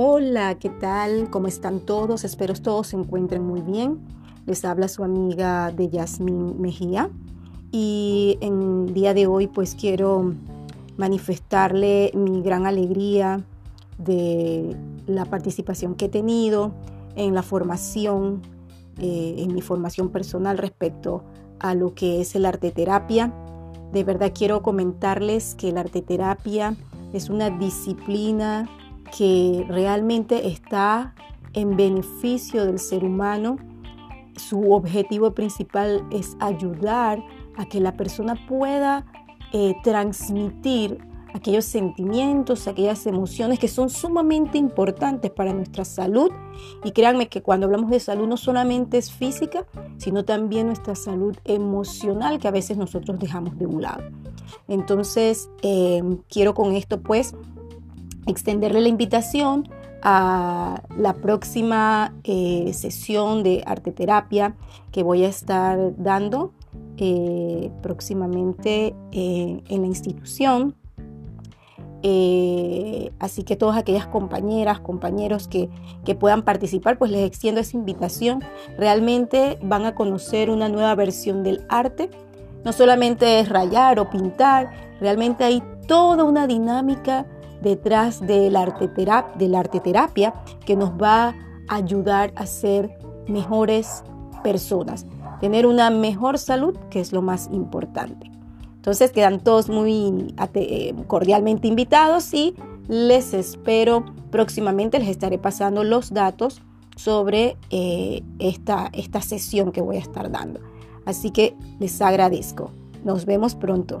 Hola, ¿qué tal? ¿Cómo están todos? Espero todos se encuentren muy bien. Les habla su amiga de Yasmín Mejía y en el día de hoy pues quiero manifestarle mi gran alegría de la participación que he tenido en la formación, eh, en mi formación personal respecto a lo que es el arte terapia. De verdad quiero comentarles que la arte terapia es una disciplina que realmente está en beneficio del ser humano. Su objetivo principal es ayudar a que la persona pueda eh, transmitir aquellos sentimientos, aquellas emociones que son sumamente importantes para nuestra salud. Y créanme que cuando hablamos de salud no solamente es física, sino también nuestra salud emocional que a veces nosotros dejamos de un lado. Entonces, eh, quiero con esto pues extenderle la invitación a la próxima eh, sesión de arte terapia que voy a estar dando eh, próximamente eh, en la institución. así que todas aquellas compañeras, compañeros que, que puedan participar, pues les extiendo esa invitación. Realmente van a conocer una nueva versión del arte. No solamente es rayar o pintar, realmente hay toda una dinámica detrás del arte, del arte terapia que nos va a ayudar a ser mejores personas, tener una mejor salud, que es lo más importante. Entonces quedan todos muy eh, cordialmente invitados y les espero próximamente, les estaré pasando los datos sobre eh, esta, esta sesión que voy a estar dando. Así que les agradezco. Nos vemos pronto.